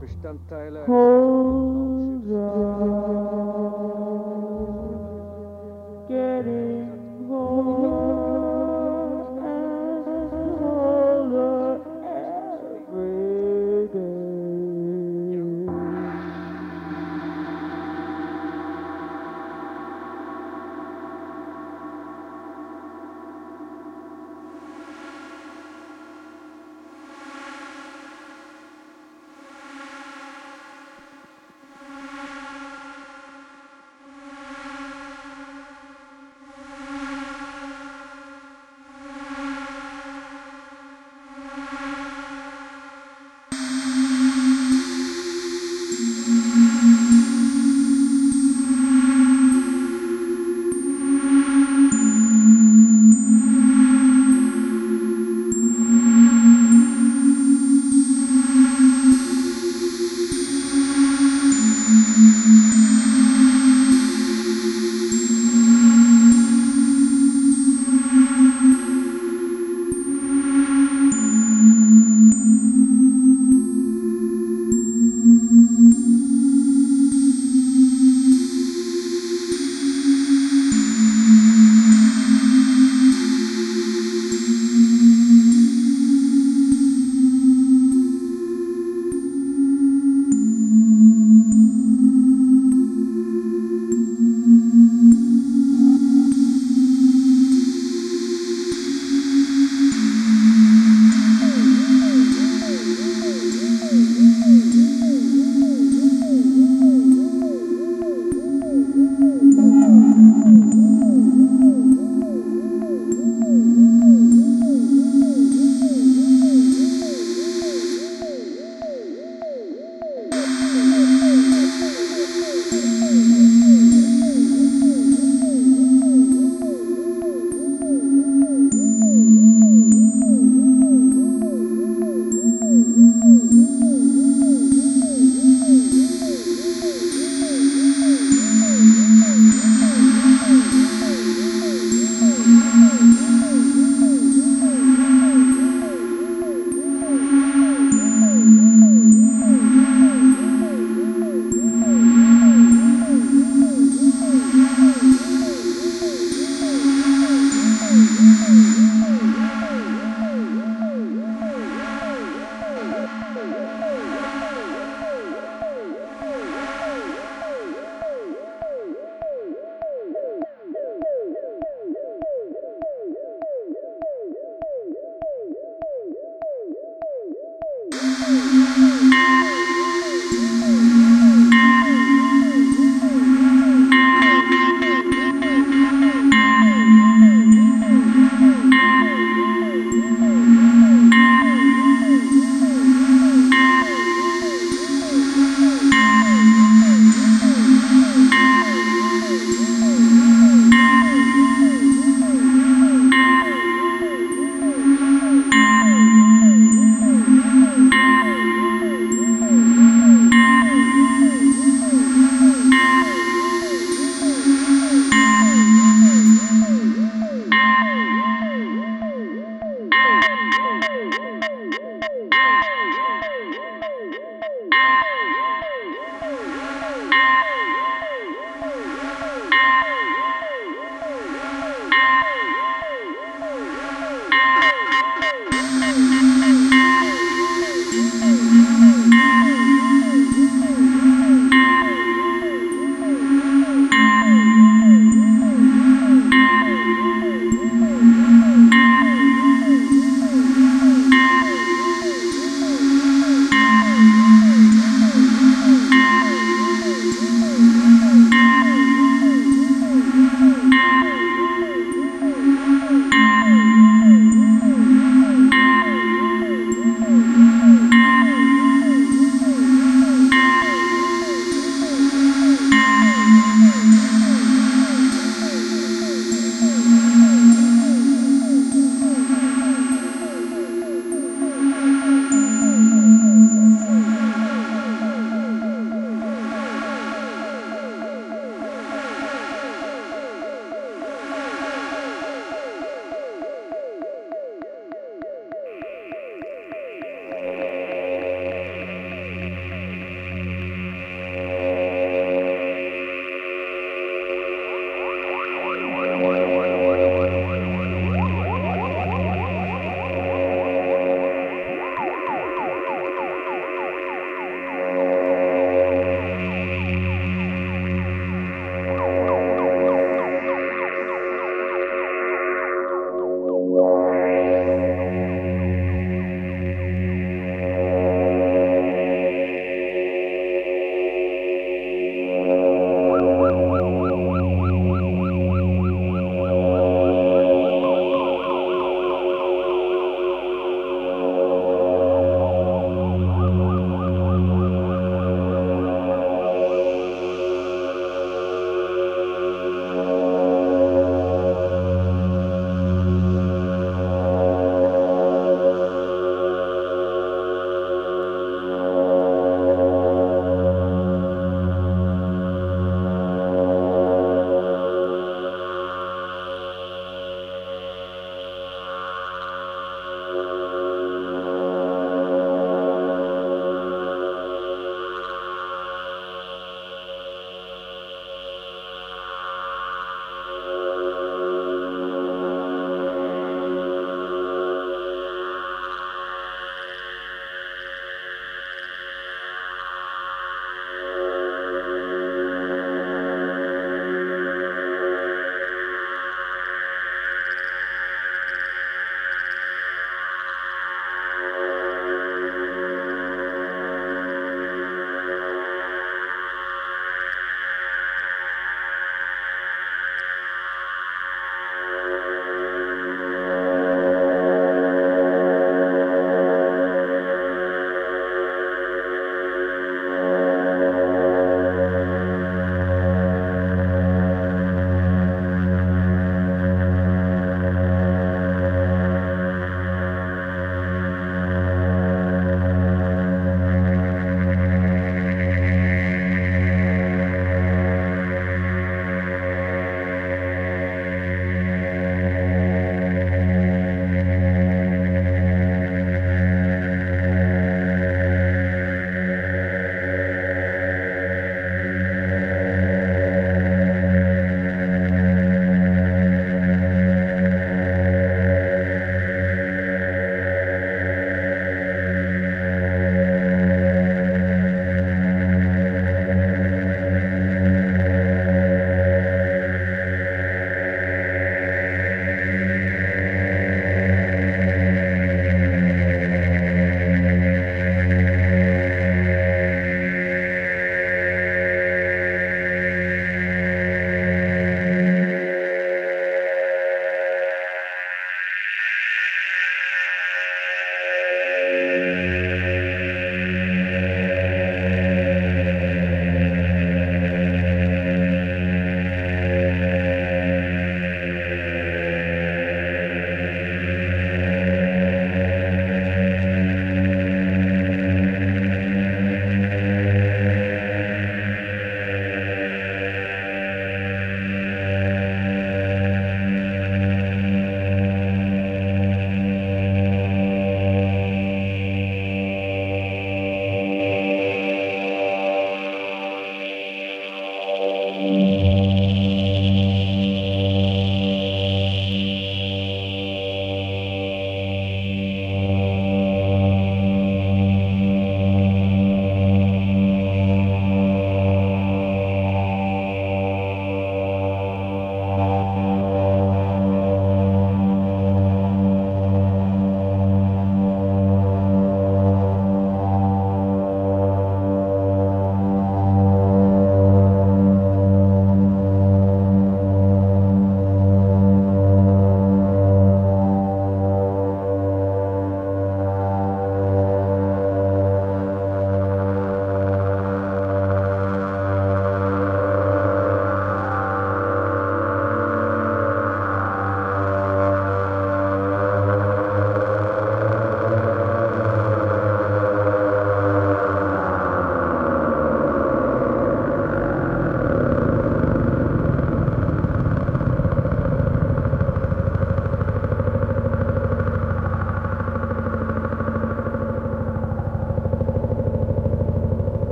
Bestandteile hm.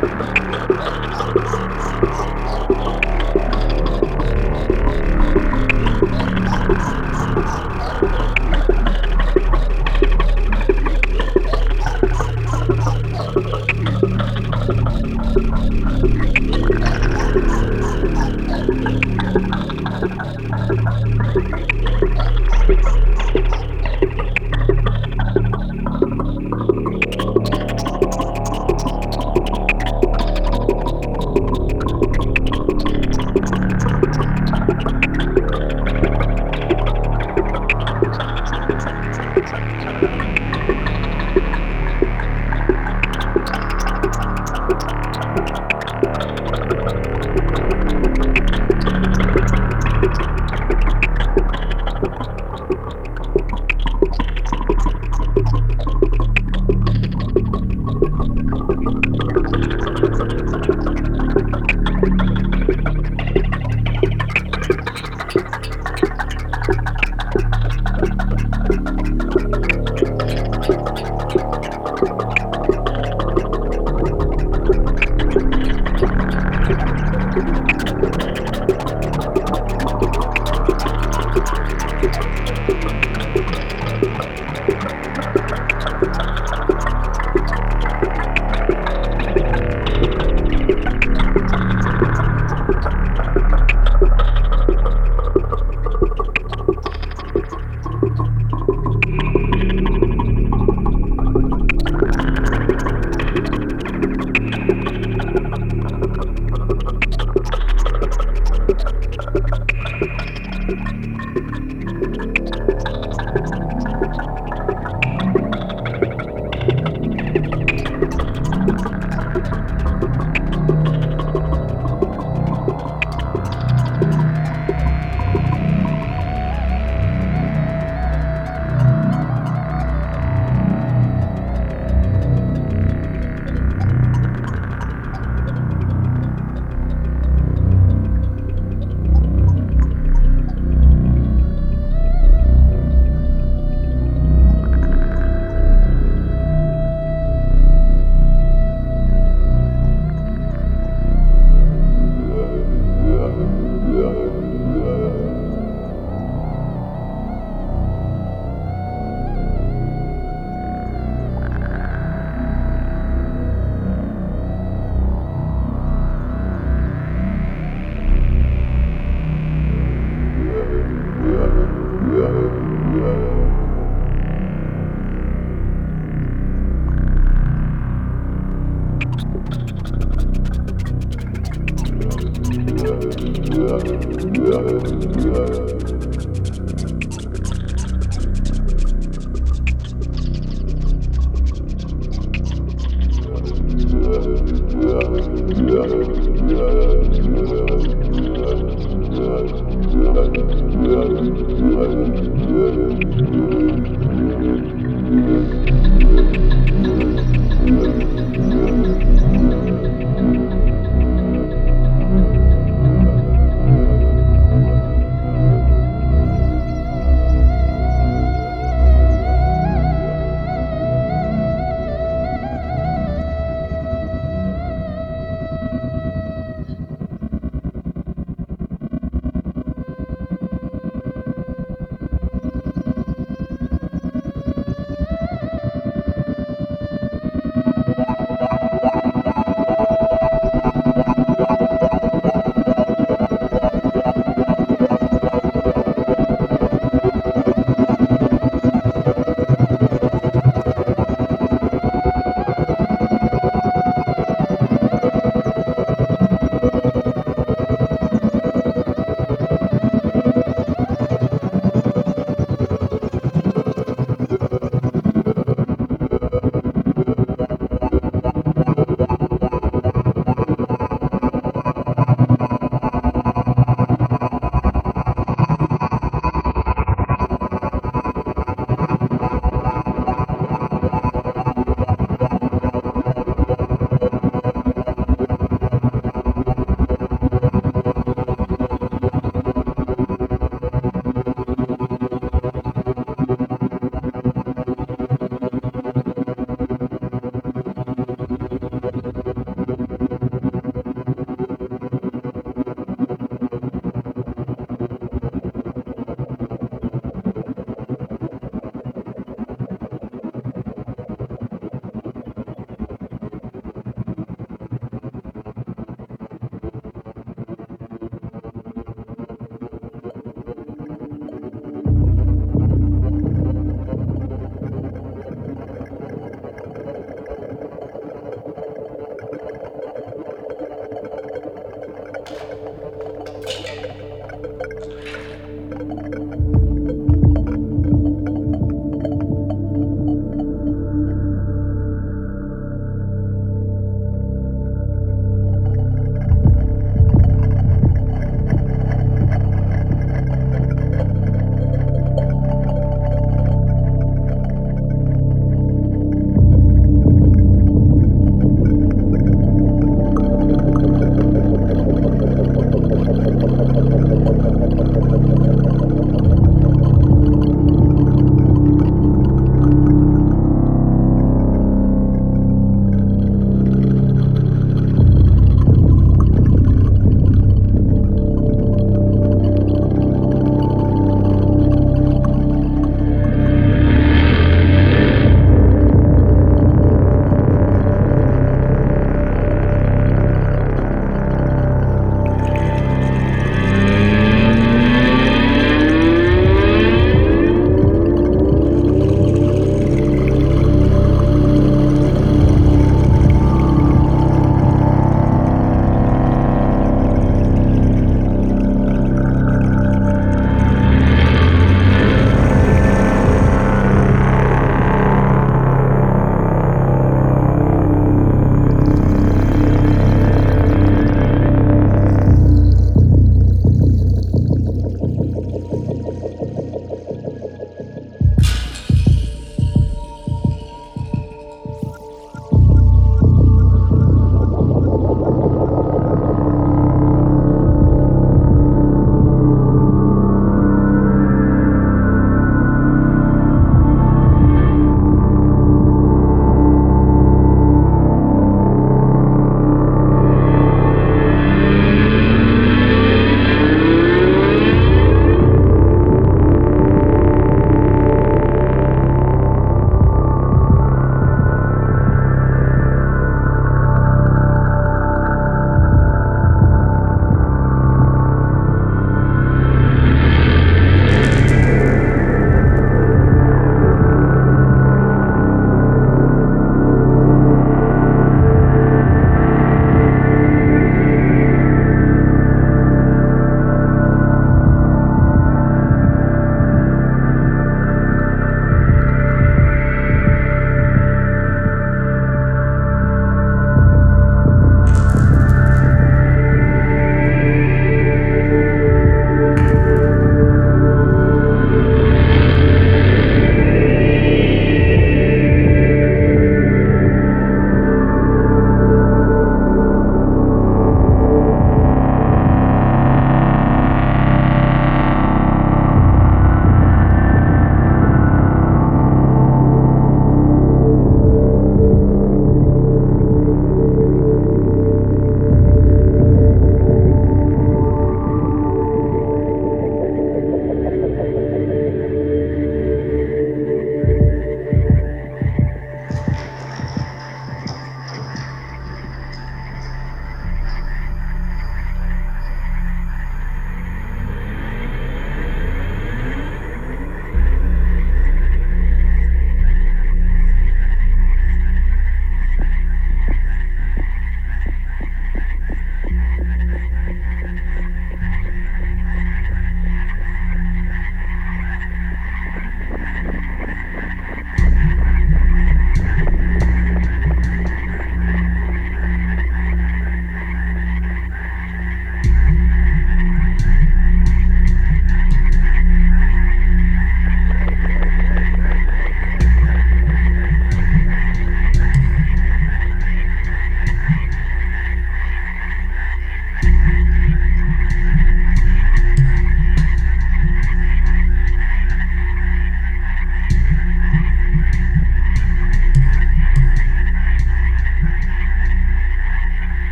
Six.